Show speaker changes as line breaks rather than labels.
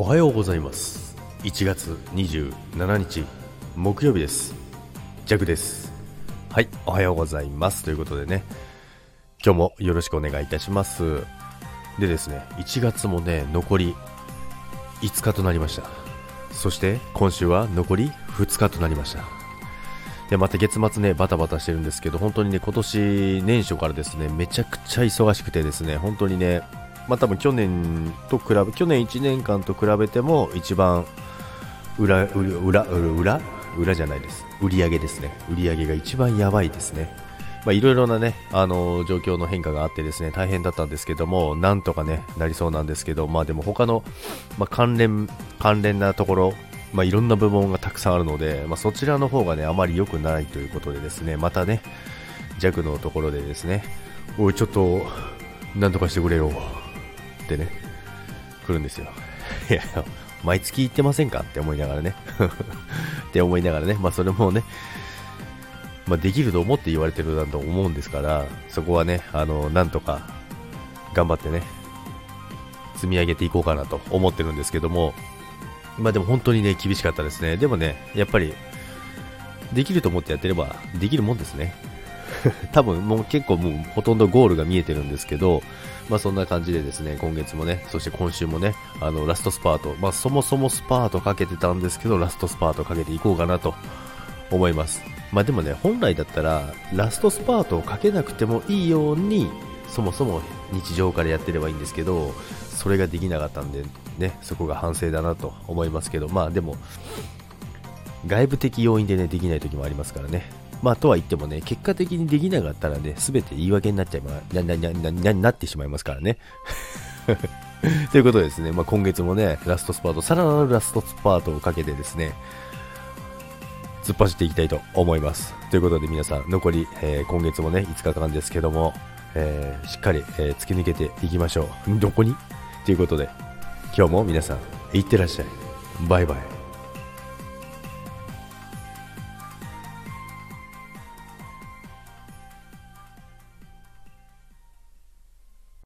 おはようございます。1月27日木曜日です。ジャグです。はいおはようございます。ということでね今日もよろしくお願いいたします。でですね1月もね残り5日となりました。そして今週は残り2日となりました。でまた月末ねバタバタしてるんですけど本当にね今年年初からですねめちゃくちゃ忙しくてですね本当にねまあ多分去年と比べ去年1年間と比べても一番裏裏裏裏裏じゃないです。売り上げですね。売り上げが一番やばいですね。まあ、いろいろなね、あの状況の変化があってですね、大変だったんですけども、なんとかね、なりそうなんですけど、まあでも他の、まあ、関連、関連なところ、まあ、いろんな部門がたくさんあるので、まあ、そちらの方がね、あまり良くないということでですね、またね、弱のところでですね、おい、ちょっと、なんとかしてくれよ、ってね、来るんですよ。いや、毎月行ってませんかって思いながらね。って思いながらね、まあそれもね、まあ、できると思って言われてるだと思うんですから、そこはね、あの、なんとか頑張ってね、積み上げていこうかなと思ってるんですけども、まあでも本当にね、厳しかったですね。でもね、やっぱり、できると思ってやってれば、できるもんですね。多分もう結構もうほとんどゴールが見えてるんですけど、まあそんな感じでですね、今月もね、そして今週もね、あの、ラストスパート、まあそもそもスパートかけてたんですけど、ラストスパートかけていこうかなと思います。まあでもね、本来だったら、ラストスパートをかけなくてもいいように、そもそも日常からやってればいいんですけど、それができなかったんで、ね、そこが反省だなと思いますけど、まあでも、外部的要因でね、できない時もありますからね。まあとは言ってもね、結果的にできなかったらね、すべて言い訳になっちゃいま、な、な、な、な、なってしまいますからね。ということですね、まあ今月もね、ラストスパート、さらなるラストスパートをかけてですね、突っ走っていきたいと思います。ということで皆さん、残り、えー、今月もね、5日間ですけども、えー、しっかり、えー、突き抜けていきましょう。どこに？ということで、今日も皆さん、いってらっしゃい。バイバイ。